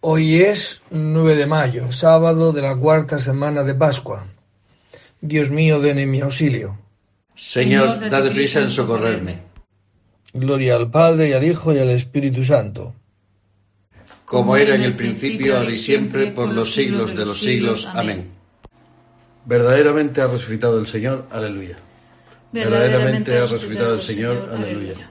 Hoy es 9 de mayo, sábado de la cuarta semana de Pascua. Dios mío, ven en mi auxilio. Señor, dad prisa en socorrerme. Gloria al Padre y al Hijo y al Espíritu Santo. Como era en el principio, ahora y siempre, por los siglos de los siglos. Amén. Verdaderamente ha resucitado el Señor. Aleluya. Verdaderamente ha resucitado el Señor. Aleluya.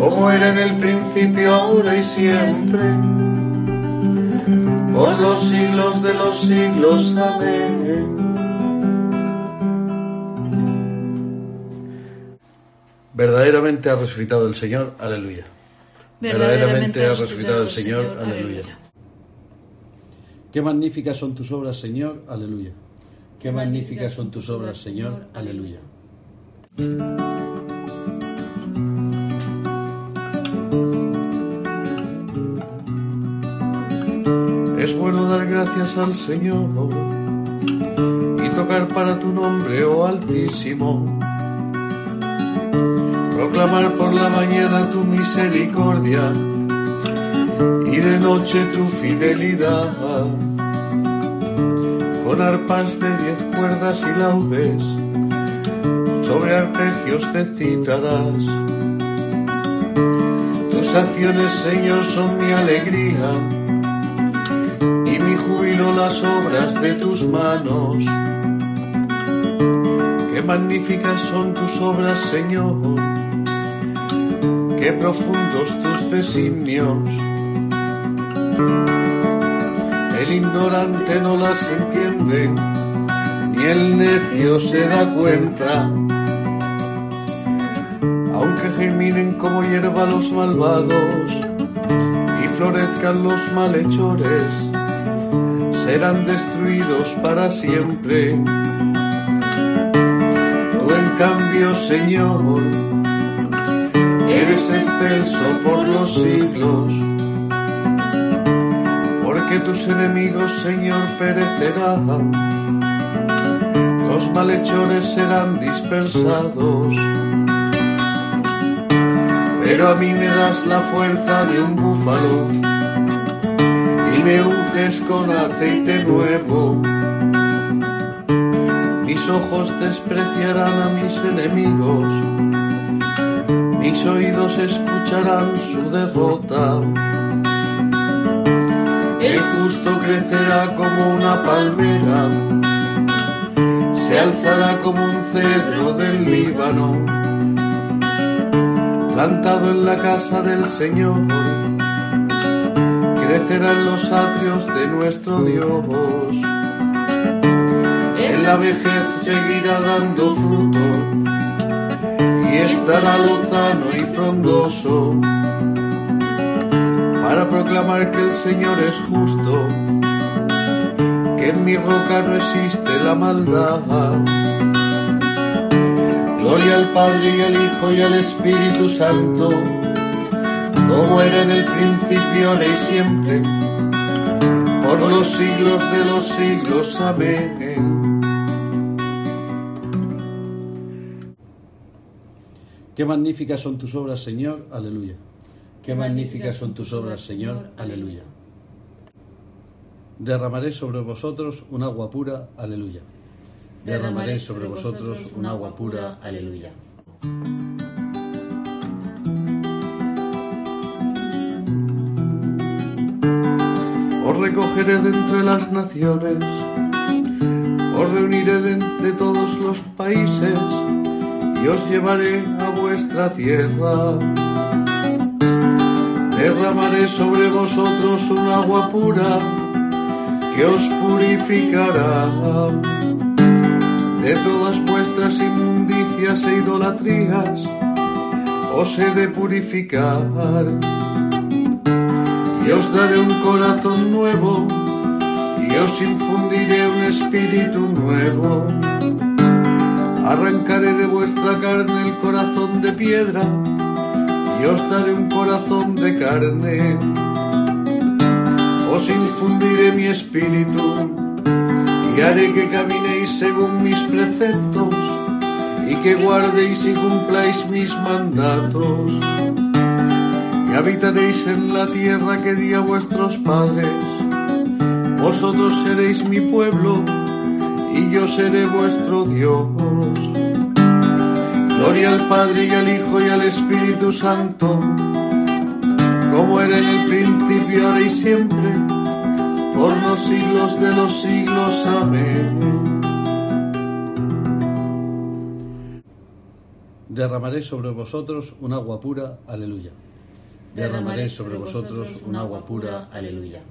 como era en el principio, ahora y siempre, por los siglos de los siglos. Amén. Verdaderamente ha resucitado el Señor, aleluya. Verdaderamente ha resucitado el Señor, aleluya. Qué magníficas son tus obras, Señor, aleluya. Qué magníficas son tus obras, Señor, aleluya. Es bueno dar gracias al Señor y tocar para tu nombre, oh Altísimo. Proclamar por la mañana tu misericordia y de noche tu fidelidad. Con arpas de diez cuerdas y laudes, sobre arpegios te citarás. Acciones, Señor, son mi alegría las obras de tus manos. Qué magníficas son tus obras, Señor. Qué profundos tus designios. El ignorante no las entiende, ni el necio se da cuenta. Germinen como hierba los malvados y florezcan los malhechores serán destruidos para siempre. Tú en cambio, Señor, eres excelso por los siglos, porque tus enemigos, Señor, perecerán, los malhechores serán dispersados. Pero a mí me das la fuerza de un búfalo me unges con aceite nuevo. Mis ojos despreciarán a mis enemigos, mis oídos escucharán su derrota. El justo crecerá como una palmera, se alzará como un cedro del Líbano, plantado en la casa del Señor crecerán los atrios de nuestro Dios. En la vejez seguirá dando fruto y estará lozano y frondoso para proclamar que el Señor es justo, que en mi roca no existe la maldad. Gloria al Padre y al Hijo y al Espíritu Santo como era en el principio, ahora y siempre, por los siglos de los siglos. Amén. Qué magníficas son tus obras, Señor. Aleluya. Qué magníficas son tus obras, Señor. Aleluya. Derramaré sobre vosotros un agua pura. Aleluya. Derramaré sobre vosotros un agua pura. Aleluya. Os recogeré de entre las naciones, os reuniré de entre todos los países y os llevaré a vuestra tierra. Derramaré sobre vosotros un agua pura que os purificará de todas vuestras inmundicias e idolatrías. Os he de purificar y os daré un corazón nuevo y os infundiré un espíritu nuevo Arrancaré de vuestra carne el corazón de piedra y os daré un corazón de carne. Os infundiré mi espíritu y haré que caminéis según mis preceptos y que guardéis y cumpláis mis mandatos. Y habitaréis en la tierra que di a vuestros padres. Vosotros seréis mi pueblo y yo seré vuestro Dios. Gloria al Padre y al Hijo y al Espíritu Santo, como era en el principio, ahora y siempre, por los siglos de los siglos. Amén. Derramaré sobre vosotros un agua pura. Aleluya. Derramaré sobre vosotros un agua pura. Aleluya.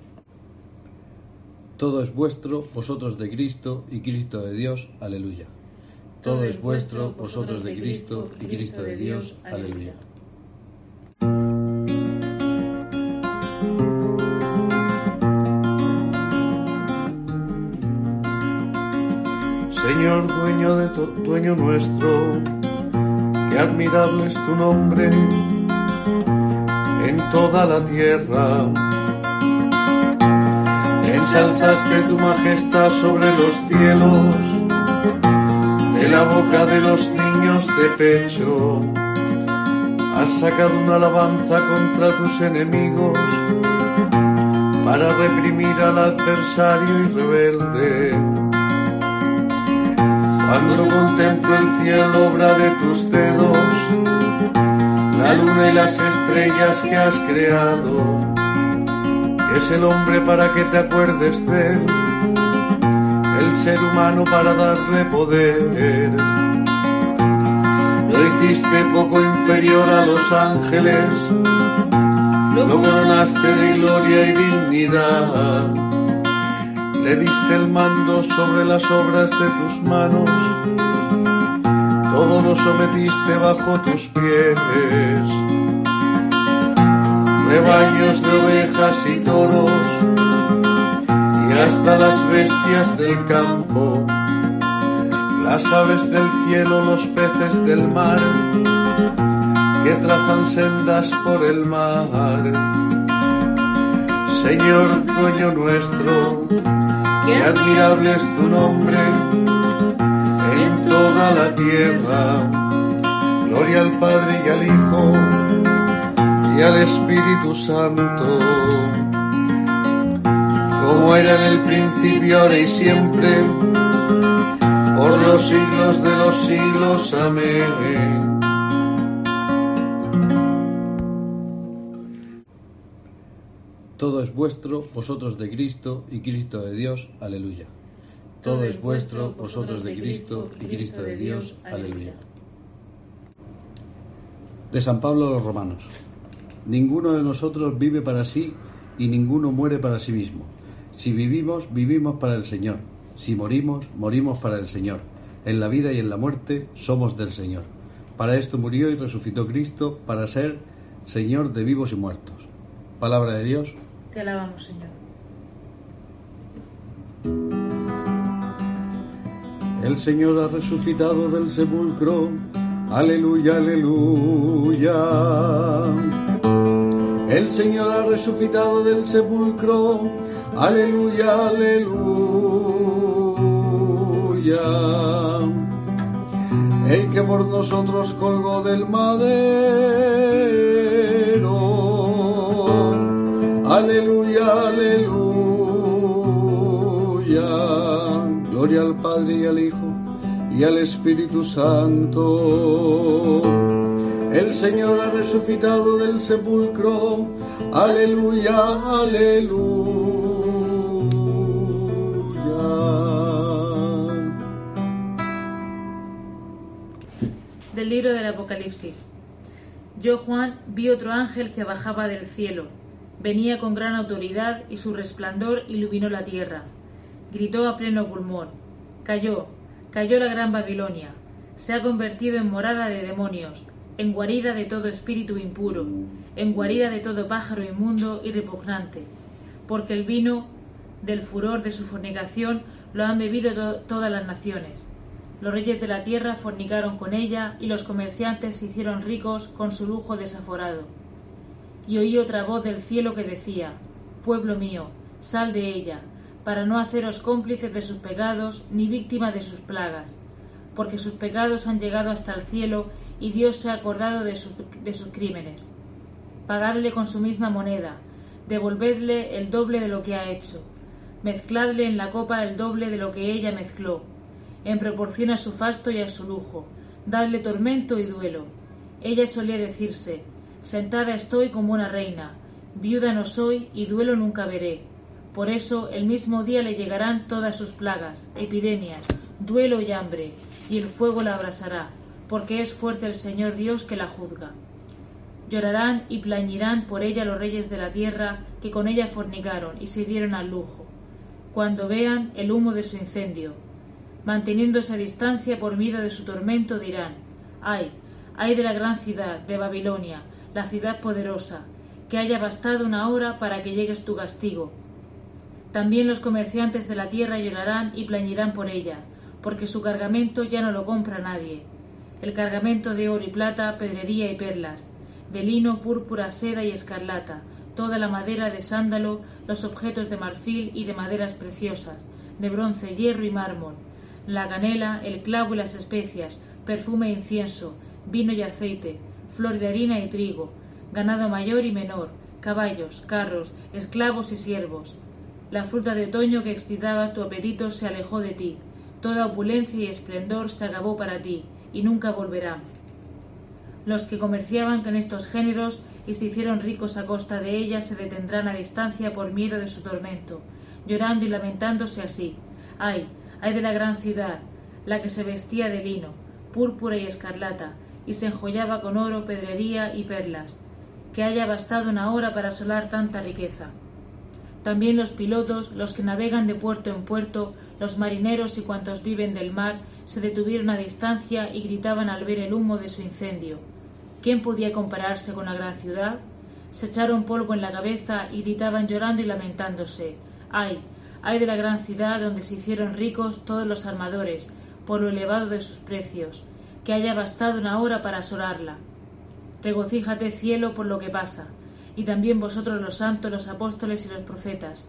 Todo es vuestro, vosotros de Cristo y Cristo de Dios. Aleluya. Todo es vuestro, vosotros de Cristo y Cristo de Dios. Aleluya. Señor, dueño de tu, dueño nuestro, qué admirable es tu nombre en toda la tierra ensalzaste tu majestad sobre los cielos, de la boca de los niños de pecho. Has sacado una alabanza contra tus enemigos para reprimir al adversario y rebelde. Cuando contemplo el cielo, obra de tus dedos, la luna y las estrellas que has creado es el hombre para que te acuerdes de él, el ser humano para darle poder. Lo hiciste poco inferior a los ángeles, lo coronaste de gloria y dignidad. Le diste el mando sobre las obras de tus manos, todo lo sometiste bajo tus pies rebaños de ovejas y toros, y hasta las bestias del campo, las aves del cielo, los peces del mar, que trazan sendas por el mar. Señor dueño nuestro, qué admirable es tu nombre en toda la tierra. Gloria al Padre y al Hijo y al Espíritu Santo, como era en el principio, ahora y siempre, por los siglos de los siglos. Amén. Todo es vuestro, vosotros de Cristo y Cristo de Dios. Aleluya. Todo es vuestro, vosotros de Cristo y Cristo de Dios. Aleluya. De San Pablo a los Romanos. Ninguno de nosotros vive para sí y ninguno muere para sí mismo. Si vivimos, vivimos para el Señor. Si morimos, morimos para el Señor. En la vida y en la muerte somos del Señor. Para esto murió y resucitó Cristo, para ser Señor de vivos y muertos. Palabra de Dios. Te alabamos, Señor. El Señor ha resucitado del sepulcro. Aleluya, aleluya. El Señor ha resucitado del sepulcro. Aleluya, aleluya. El que por nosotros colgó del madero. Aleluya, aleluya. Gloria al Padre y al Hijo y al Espíritu Santo. El Señor ha resucitado del sepulcro. Aleluya, aleluya. Del libro del Apocalipsis. Yo, Juan, vi otro ángel que bajaba del cielo. Venía con gran autoridad y su resplandor iluminó la tierra. Gritó a pleno pulmón. Cayó, Cayó la gran Babilonia, se ha convertido en morada de demonios, en guarida de todo espíritu impuro, en guarida de todo pájaro inmundo y repugnante, porque el vino del furor de su fornicación lo han bebido todas las naciones. Los reyes de la tierra fornicaron con ella y los comerciantes se hicieron ricos con su lujo desaforado. Y oí otra voz del cielo que decía, Pueblo mío, sal de ella, para no haceros cómplices de sus pecados ni víctima de sus plagas, porque sus pecados han llegado hasta el cielo y Dios se ha acordado de, de sus crímenes. Pagadle con su misma moneda, devolvedle el doble de lo que ha hecho, mezcladle en la copa el doble de lo que ella mezcló, en proporción a su fasto y a su lujo, dadle tormento y duelo. Ella solía decirse, sentada estoy como una reina, viuda no soy y duelo nunca veré por eso el mismo día le llegarán todas sus plagas, epidemias, duelo y hambre, y el fuego la abrasará, porque es fuerte el Señor Dios que la juzga. Llorarán y plañirán por ella los reyes de la tierra que con ella fornicaron y se dieron al lujo, cuando vean el humo de su incendio. Manteniéndose a distancia por miedo de su tormento dirán, ay, ay de la gran ciudad, de Babilonia, la ciudad poderosa, que haya bastado una hora para que llegues tu castigo, también los comerciantes de la tierra llorarán y plañirán por ella, porque su cargamento ya no lo compra nadie. El cargamento de oro y plata, pedrería y perlas, de lino, púrpura, seda y escarlata, toda la madera de sándalo, los objetos de marfil y de maderas preciosas, de bronce, hierro y mármol, la canela, el clavo y las especias, perfume e incienso, vino y aceite, flor de harina y trigo, ganado mayor y menor, caballos, carros, esclavos y siervos, la fruta de otoño que excitaba tu apetito se alejó de ti, toda opulencia y esplendor se acabó para ti, y nunca volverá. Los que comerciaban con estos géneros y se hicieron ricos a costa de ella se detendrán a distancia por miedo de su tormento, llorando y lamentándose así. Ay, ay de la gran ciudad, la que se vestía de lino, púrpura y escarlata, y se enjollaba con oro, pedrería y perlas, que haya bastado una hora para asolar tanta riqueza. También los pilotos, los que navegan de puerto en puerto, los marineros y cuantos viven del mar, se detuvieron a distancia y gritaban al ver el humo de su incendio. ¿Quién podía compararse con la gran ciudad? Se echaron polvo en la cabeza y gritaban llorando y lamentándose. ¡Ay! ¡Ay de la gran ciudad donde se hicieron ricos todos los armadores, por lo elevado de sus precios! Que haya bastado una hora para asolarla. Regocíjate, cielo, por lo que pasa y también vosotros los santos, los apóstoles y los profetas,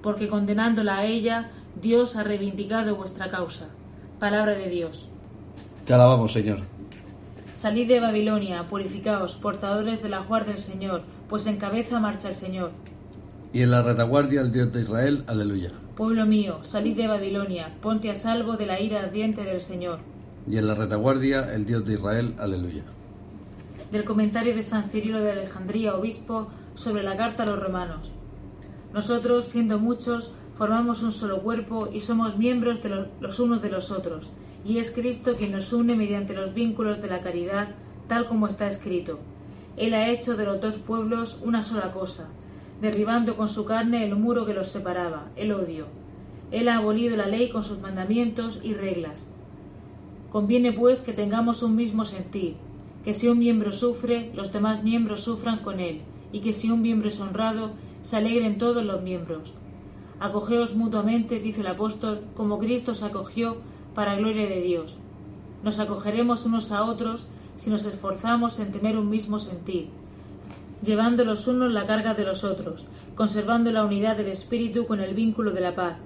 porque condenándola a ella, Dios ha reivindicado vuestra causa. Palabra de Dios. Te alabamos, Señor. Salid de Babilonia, purificaos, portadores de la guarda del Señor, pues en cabeza marcha el Señor. Y en la retaguardia el Dios de Israel, aleluya. Pueblo mío, salid de Babilonia, ponte a salvo de la ira ardiente del Señor. Y en la retaguardia el Dios de Israel, aleluya del comentario de San Cirilo de Alejandría, obispo, sobre la carta a los romanos. Nosotros, siendo muchos, formamos un solo cuerpo y somos miembros de los unos de los otros, y es Cristo quien nos une mediante los vínculos de la caridad, tal como está escrito. Él ha hecho de los dos pueblos una sola cosa, derribando con su carne el muro que los separaba, el odio. Él ha abolido la ley con sus mandamientos y reglas. Conviene pues que tengamos un mismo sentir, que si un miembro sufre, los demás miembros sufran con él, y que si un miembro es honrado, se alegren todos los miembros. Acogeos mutuamente, dice el apóstol, como Cristo os acogió para gloria de Dios. Nos acogeremos unos a otros si nos esforzamos en tener un mismo sentir. llevando los unos la carga de los otros, conservando la unidad del Espíritu con el vínculo de la paz.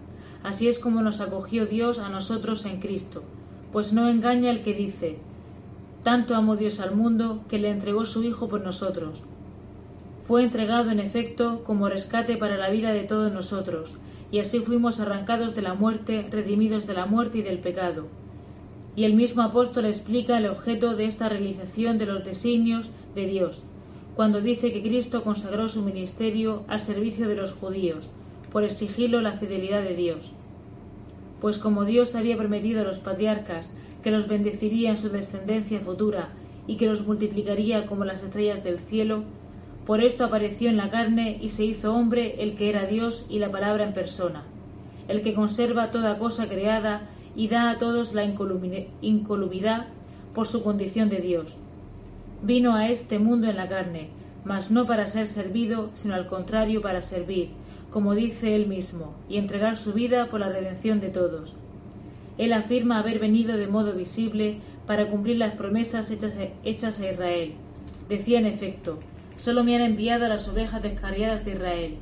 Así es como nos acogió Dios a nosotros en Cristo, pues no engaña el que dice, tanto amó Dios al mundo que le entregó su Hijo por nosotros. Fue entregado en efecto como rescate para la vida de todos nosotros, y así fuimos arrancados de la muerte, redimidos de la muerte y del pecado. Y el mismo apóstol explica el objeto de esta realización de los designios de Dios, cuando dice que Cristo consagró su ministerio al servicio de los judíos, por exigirlo la fidelidad de Dios. Pues como Dios había prometido a los patriarcas que los bendeciría en su descendencia futura y que los multiplicaría como las estrellas del cielo, por esto apareció en la carne y se hizo hombre el que era Dios y la palabra en persona, el que conserva toda cosa creada y da a todos la incolumidad por su condición de Dios. Vino a este mundo en la carne, mas no para ser servido, sino al contrario para servir, como dice él mismo, y entregar su vida por la redención de todos. Él afirma haber venido de modo visible para cumplir las promesas hechas a Israel. Decía en efecto, solo me han enviado a las ovejas descarriadas de Israel.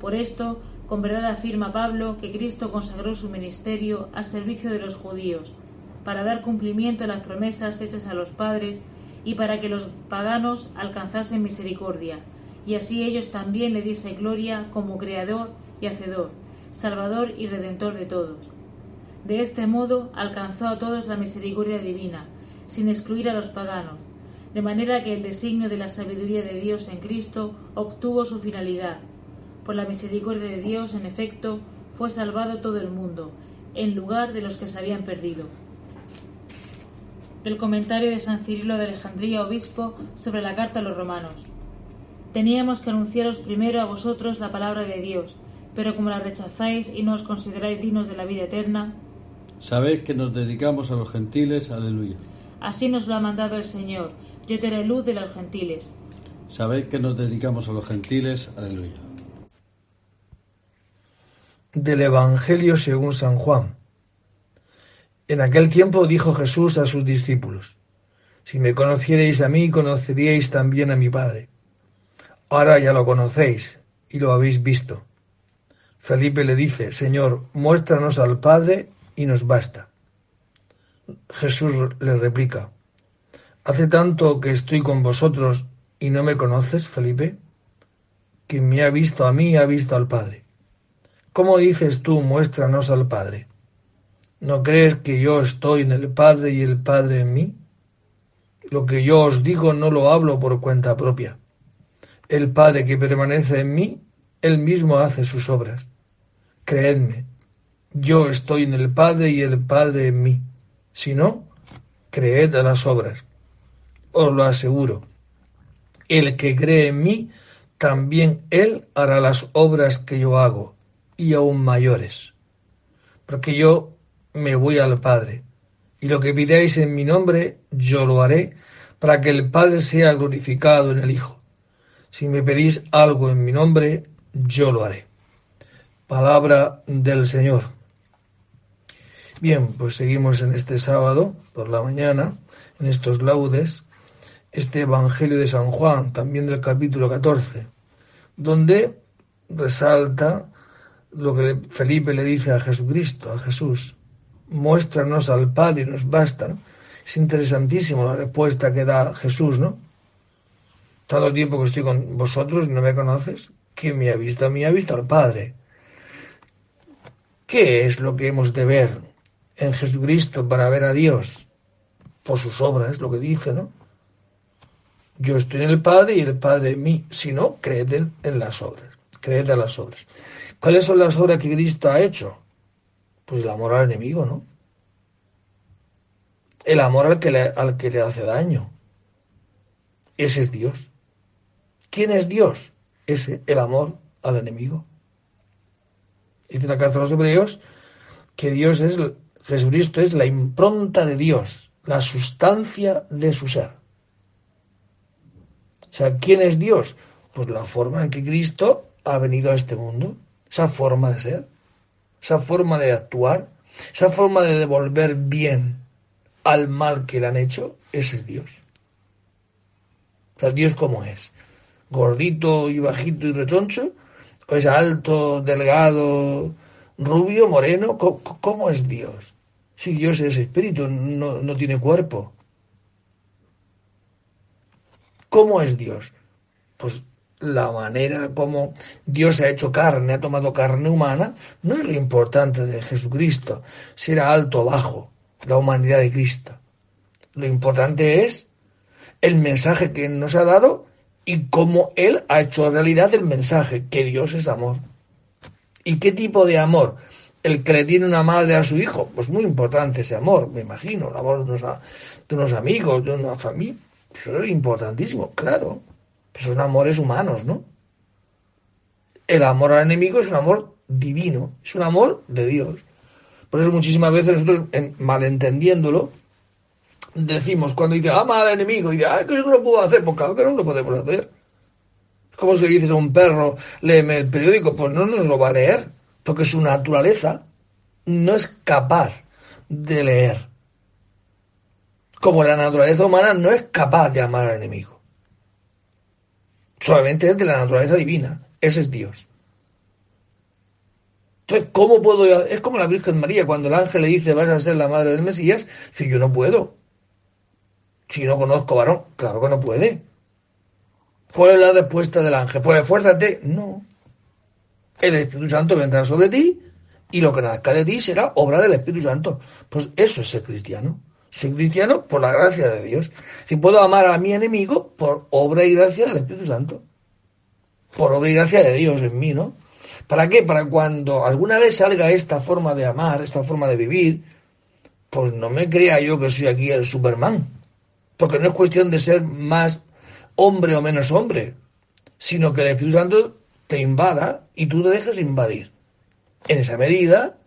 Por esto, con verdad afirma Pablo que Cristo consagró su ministerio al servicio de los judíos, para dar cumplimiento a las promesas hechas a los padres y para que los paganos alcanzasen misericordia, y así ellos también le diesen gloria como Creador y Hacedor, Salvador y Redentor de todos. De este modo alcanzó a todos la misericordia divina, sin excluir a los paganos, de manera que el designio de la sabiduría de Dios en Cristo obtuvo su finalidad, por la misericordia de Dios, en efecto, fue salvado todo el mundo, en lugar de los que se habían perdido. Del comentario de San Cirilo de Alejandría, obispo, sobre la carta a los romanos. Teníamos que anunciaros primero a vosotros la palabra de Dios, pero como la rechazáis y no os consideráis dignos de la vida eterna, sabed que nos dedicamos a los gentiles, aleluya. Así nos lo ha mandado el Señor, yo te haré luz de los gentiles. Sabed que nos dedicamos a los gentiles, aleluya del Evangelio según San Juan. En aquel tiempo dijo Jesús a sus discípulos, Si me conocierais a mí, conoceríais también a mi Padre. Ahora ya lo conocéis y lo habéis visto. Felipe le dice, Señor, muéstranos al Padre y nos basta. Jesús le replica, ¿Hace tanto que estoy con vosotros y no me conoces, Felipe? Quien me ha visto a mí ha visto al Padre. ¿Cómo dices tú, muéstranos al Padre? ¿No crees que yo estoy en el Padre y el Padre en mí? Lo que yo os digo no lo hablo por cuenta propia. El Padre que permanece en mí, él mismo hace sus obras. Creedme, yo estoy en el Padre y el Padre en mí. Si no, creed a las obras. Os lo aseguro. El que cree en mí, también él hará las obras que yo hago y aún mayores. Porque yo me voy al Padre, y lo que pidáis en mi nombre, yo lo haré, para que el Padre sea glorificado en el Hijo. Si me pedís algo en mi nombre, yo lo haré. Palabra del Señor. Bien, pues seguimos en este sábado por la mañana, en estos laudes, este Evangelio de San Juan, también del capítulo 14, donde resalta lo que Felipe le dice a Jesucristo, a Jesús, muéstranos al Padre y nos basta. Es interesantísimo la respuesta que da Jesús, ¿no? Todo tiempo que estoy con vosotros no me conoces, ¿quién me ha visto? A mí ha visto al Padre. ¿Qué es lo que hemos de ver en Jesucristo para ver a Dios? Por sus obras, lo que dice, ¿no? Yo estoy en el Padre y el Padre en mí. Si no, creed en las obras. Creed en las obras. ¿Cuáles son las obras que Cristo ha hecho? Pues el amor al enemigo, ¿no? El amor al que le, al que le hace daño. Ese es Dios. ¿Quién es Dios? Ese, el amor al enemigo. Dice la carta a los hebreos que Dios es, Jesucristo es la impronta de Dios, la sustancia de su ser. O sea, ¿quién es Dios? Pues la forma en que Cristo ha venido a este mundo esa forma de ser, esa forma de actuar, esa forma de devolver bien al mal que le han hecho, ese es Dios. O sea, Dios como es. Gordito y bajito y retoncho? ¿O es alto, delgado, rubio, moreno? ¿Cómo, es Dios? Si Dios es espíritu, no, no tiene cuerpo. ¿Cómo es Dios? Pues la manera como Dios ha hecho carne, ha tomado carne humana, no es lo importante de Jesucristo, si era alto o bajo, la humanidad de Cristo. Lo importante es el mensaje que nos ha dado y cómo Él ha hecho realidad el mensaje, que Dios es amor. ¿Y qué tipo de amor? El que le tiene una madre a su hijo, pues muy importante ese amor, me imagino, el amor de unos, amigos, de una familia, eso es importantísimo, claro. Son amores humanos, ¿no? El amor al enemigo es un amor divino, es un amor de Dios. Por eso muchísimas veces nosotros, malentendiéndolo, decimos, cuando dice ama al enemigo, y dice, ah, que eso no lo puedo hacer, pues claro que no lo podemos hacer. Es como si le dices a un perro, léeme el periódico, pues no nos lo va a leer, porque su naturaleza no es capaz de leer. Como la naturaleza humana no es capaz de amar al enemigo. Solamente es de la naturaleza divina. Ese es Dios. Entonces, ¿cómo puedo? Es como la Virgen María, cuando el ángel le dice, vas a ser la madre del Mesías, si yo no puedo. Si no conozco varón, claro que no puede. ¿Cuál es la respuesta del ángel? Pues esfuérzate. No. El Espíritu Santo vendrá sobre ti y lo que nazca de ti será obra del Espíritu Santo. Pues eso es ser cristiano. Soy cristiano por la gracia de Dios. Si puedo amar a mi enemigo por obra y gracia del Espíritu Santo. Por obra y gracia de Dios en mí, ¿no? ¿Para qué? Para cuando alguna vez salga esta forma de amar, esta forma de vivir, pues no me crea yo que soy aquí el Superman. Porque no es cuestión de ser más hombre o menos hombre, sino que el Espíritu Santo te invada y tú te dejes invadir. En esa medida,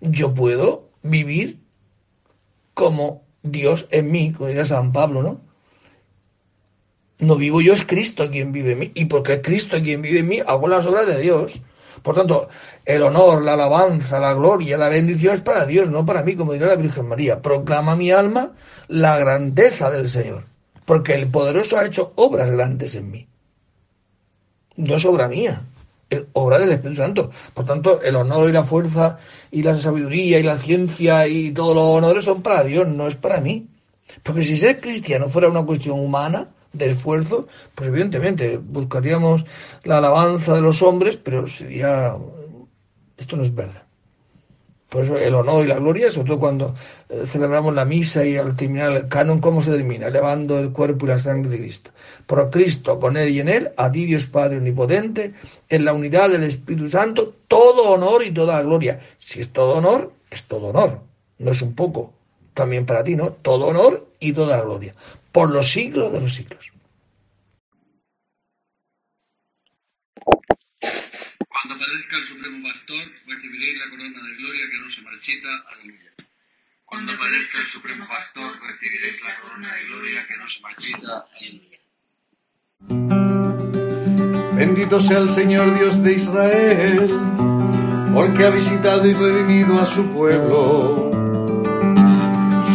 yo puedo vivir como Dios en mí, como diría San Pablo, ¿no? No vivo yo, es Cristo quien vive en mí. Y porque es Cristo quien vive en mí, hago las obras de Dios. Por tanto, el honor, la alabanza, la gloria, la bendición es para Dios, no para mí, como diría la Virgen María. Proclama mi alma la grandeza del Señor, porque el poderoso ha hecho obras grandes en mí. No es obra mía, es obra del Espíritu Santo. Por tanto, el honor y la fuerza y la sabiduría y la ciencia y todos los honores son para Dios, no es para mí. Porque si ser cristiano fuera una cuestión humana, de esfuerzo, pues evidentemente buscaríamos la alabanza de los hombres, pero sería... Esto no es verdad. Por eso el honor y la gloria, sobre todo cuando eh, celebramos la misa y al terminar el canon, ¿cómo se termina? Elevando el cuerpo y la sangre de Cristo. Por Cristo, con Él y en Él, a ti Dios Padre Omnipotente, en la unidad del Espíritu Santo, todo honor y toda gloria. Si es todo honor, es todo honor. No es un poco. También para ti, ¿no? Todo honor y toda gloria por los siglos de los siglos. Cuando aparezca el Supremo Pastor, recibiréis la corona de gloria que no se marchita. Aleluya. Cuando aparezca el Supremo Pastor, recibiréis la corona de gloria que no se marchita. Aleluya. Bendito sea el Señor Dios de Israel, porque ha visitado y redimido a su pueblo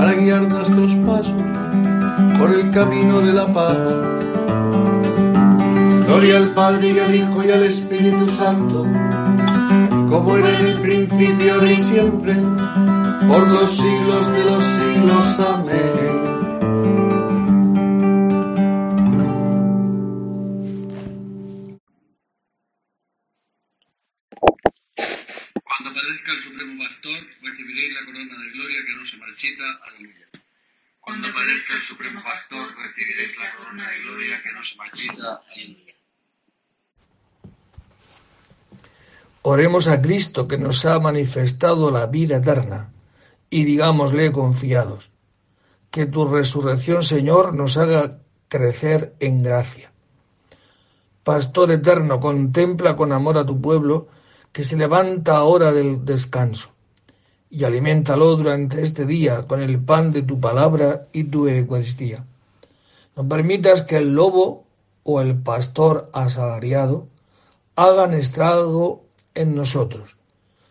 para guiar nuestros pasos por el camino de la paz. Gloria al Padre y al Hijo y al Espíritu Santo, como era en el principio, ahora y siempre, por los siglos de los siglos. Amén. Marchita. Aleluya. Cuando aparezca el Supremo Pastor, recibiréis la corona de gloria que no se marchita. Aleluya. Oremos a Cristo que nos ha manifestado la vida eterna y digámosle confiados, que tu resurrección, Señor, nos haga crecer en gracia. Pastor eterno, contempla con amor a tu pueblo, que se levanta ahora del descanso, y aliméntalo durante este día con el pan de tu palabra y tu Eucaristía. No permitas que el lobo o el pastor asalariado hagan estrago en nosotros,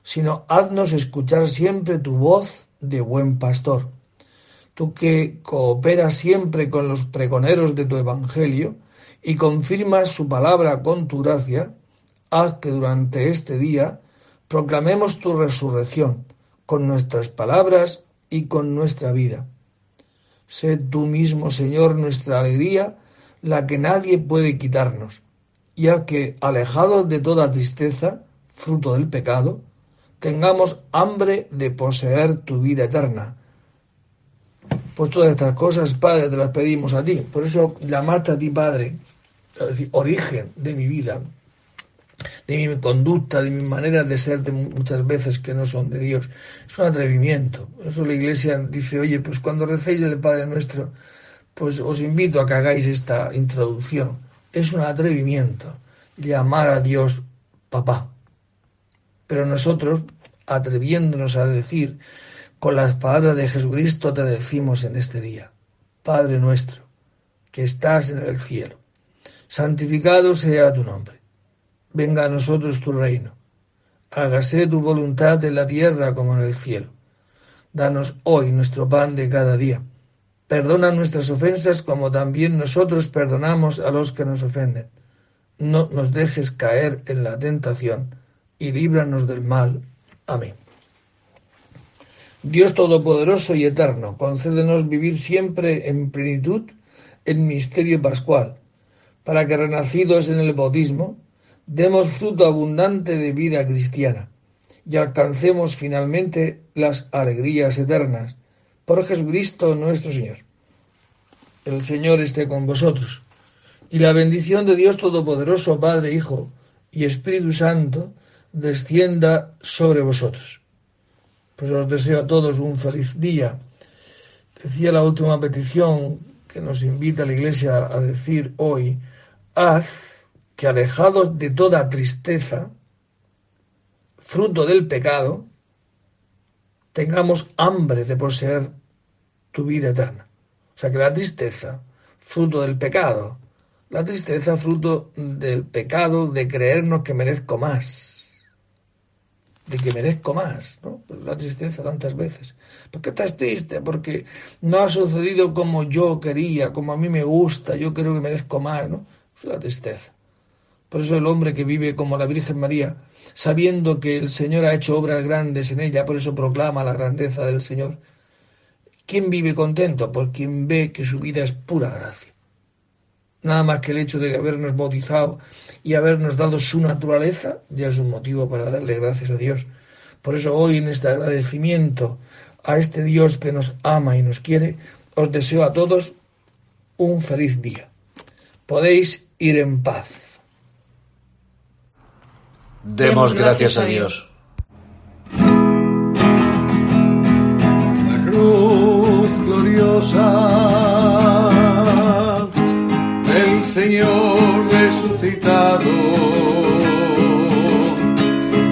sino haznos escuchar siempre tu voz de buen pastor. Tú que cooperas siempre con los pregoneros de tu Evangelio y confirmas su palabra con tu gracia, haz que durante este día proclamemos tu resurrección con nuestras palabras y con nuestra vida. Sé tú mismo, Señor, nuestra alegría, la que nadie puede quitarnos, y haz que, alejados de toda tristeza, fruto del pecado, tengamos hambre de poseer tu vida eterna. Pues todas estas cosas, Padre, te las pedimos a ti. Por eso llamarte a ti, Padre, es decir, origen de mi vida, de mi conducta, de mi manera de ser de muchas veces que no son de Dios. Es un atrevimiento. Eso la Iglesia dice, oye, pues cuando recéis el Padre Nuestro, pues os invito a que hagáis esta introducción. Es un atrevimiento llamar a Dios papá. Pero nosotros, atreviéndonos a decir, con las palabras de Jesucristo te decimos en este día, Padre nuestro, que estás en el cielo, santificado sea tu nombre venga a nosotros tu reino. Hágase tu voluntad en la tierra como en el cielo. Danos hoy nuestro pan de cada día. Perdona nuestras ofensas como también nosotros perdonamos a los que nos ofenden. No nos dejes caer en la tentación y líbranos del mal. Amén. Dios Todopoderoso y Eterno, concédenos vivir siempre en plenitud en misterio pascual, para que renacidos en el bautismo, demos fruto abundante de vida cristiana y alcancemos finalmente las alegrías eternas. Por Jesucristo nuestro Señor. El Señor esté con vosotros. Y la bendición de Dios Todopoderoso, Padre, Hijo y Espíritu Santo, descienda sobre vosotros. Pues os deseo a todos un feliz día. Decía la última petición que nos invita la Iglesia a decir hoy, haz que alejados de toda tristeza, fruto del pecado, tengamos hambre de poseer tu vida eterna. O sea que la tristeza, fruto del pecado, la tristeza, fruto del pecado de creernos que merezco más, de que merezco más, ¿no? La tristeza tantas veces. ¿Por qué estás triste? Porque no ha sucedido como yo quería, como a mí me gusta, yo creo que merezco más, ¿no? Es la tristeza. Por eso el hombre que vive como la Virgen María, sabiendo que el Señor ha hecho obras grandes en ella, por eso proclama la grandeza del Señor. ¿Quién vive contento? Por quien ve que su vida es pura gracia. Nada más que el hecho de habernos bautizado y habernos dado su naturaleza ya es un motivo para darle gracias a Dios. Por eso hoy en este agradecimiento a este Dios que nos ama y nos quiere, os deseo a todos un feliz día. Podéis ir en paz. Demos gracias a Dios. La cruz gloriosa del Señor resucitado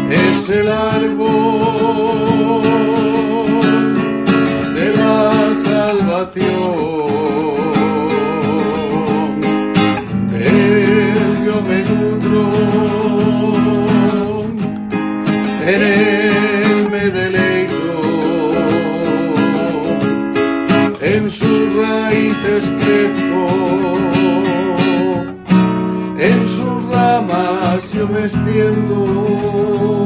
es el en sus ramas yo me extiendo.